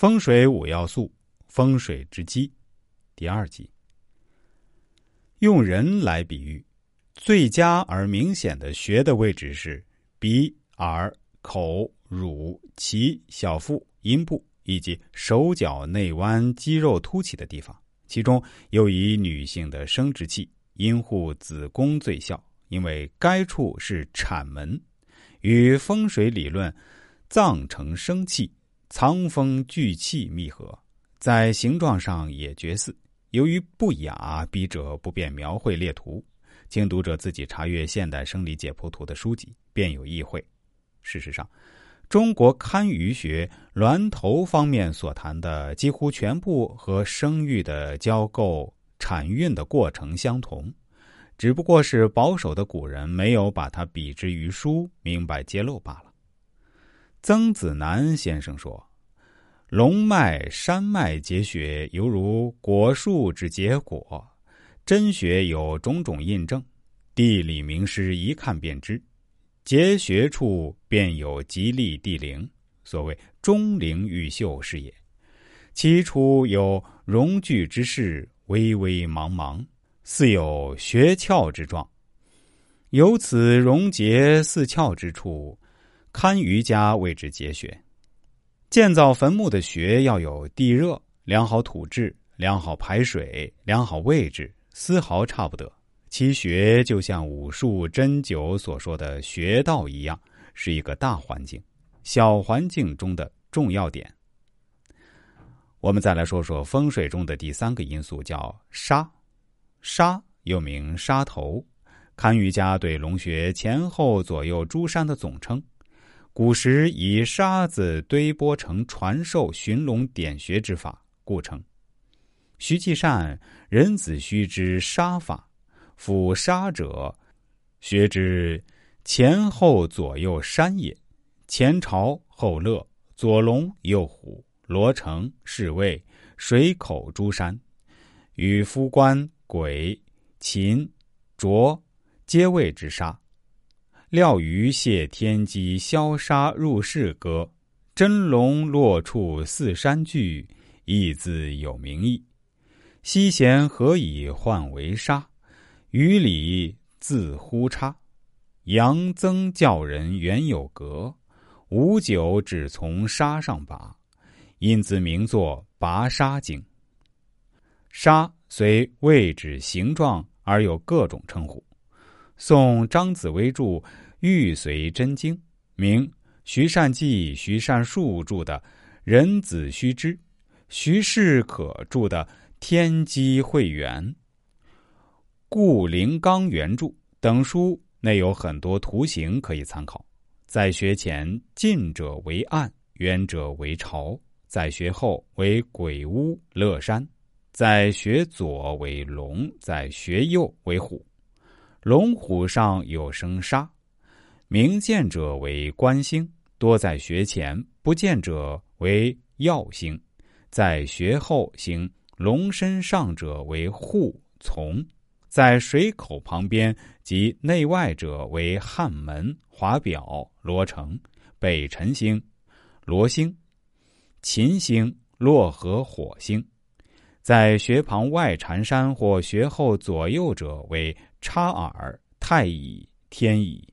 风水五要素，风水之基，第二集。用人来比喻，最佳而明显的穴的位置是鼻、耳、口、乳、脐、小腹、阴部以及手脚内弯肌肉凸起的地方。其中又以女性的生殖器阴户子宫最效，因为该处是产门，与风水理论脏成生气。藏风聚气密合，在形状上也绝似。由于不雅，笔者不便描绘列图，请读者自己查阅《现代生理解剖图》的书籍，便有意会。事实上，中国堪舆学峦头方面所谈的几乎全部和生育的交构、产孕的过程相同，只不过是保守的古人没有把它比之于书，明白揭露罢了。曾子南先生说：“龙脉、山脉结穴，犹如果树之结果。真穴有种种印证，地理名师一看便知。结穴处便有吉利地灵，所谓钟灵毓秀是也。其出有荣聚之势，微微茫茫，似有穴窍之状。由此溶结似窍之处。”堪舆家谓之节穴，建造坟墓的穴要有地热、良好土质、良好排水、良好位置，丝毫差不得。其穴就像武术针灸所说的穴道一样，是一个大环境，小环境中的重要点。我们再来说说风水中的第三个因素，叫沙。沙又名沙头，堪舆家对龙穴前后左右诸山的总称。古时以沙子堆拨成传授寻龙点穴之法，故称。徐继善任子虚之沙法，夫沙者，学之前后左右山也。前朝后乐，左龙右虎，罗城侍卫水口诸山，与夫官鬼禽卓皆谓之沙。料鱼泄天机，消杀入室歌，真龙落处四山聚，亦自有名义。西贤何以换为沙？于里自呼差。杨曾教人原有格，无酒只从沙上拔，因自名作拔沙经。沙虽位置形状而有各种称呼。宋张子薇著《玉髓真经》，明徐善记、徐善树著的《人子虚之》，徐世可著的《天机会元》，顾灵刚原著等书内有很多图形可以参考。在学前，近者为岸，远者为巢；在学后为鬼屋、乐山；在学左为龙，在学右为虎。龙虎上有生杀，明见者为官星，多在穴前；不见者为曜星，在穴后行龙身上者为户从，在水口旁边及内外者为汉门、华表、罗城、北辰星、罗星、秦星、洛河、火星，在穴旁外缠山或穴后左右者为。差耳、太乙、天乙。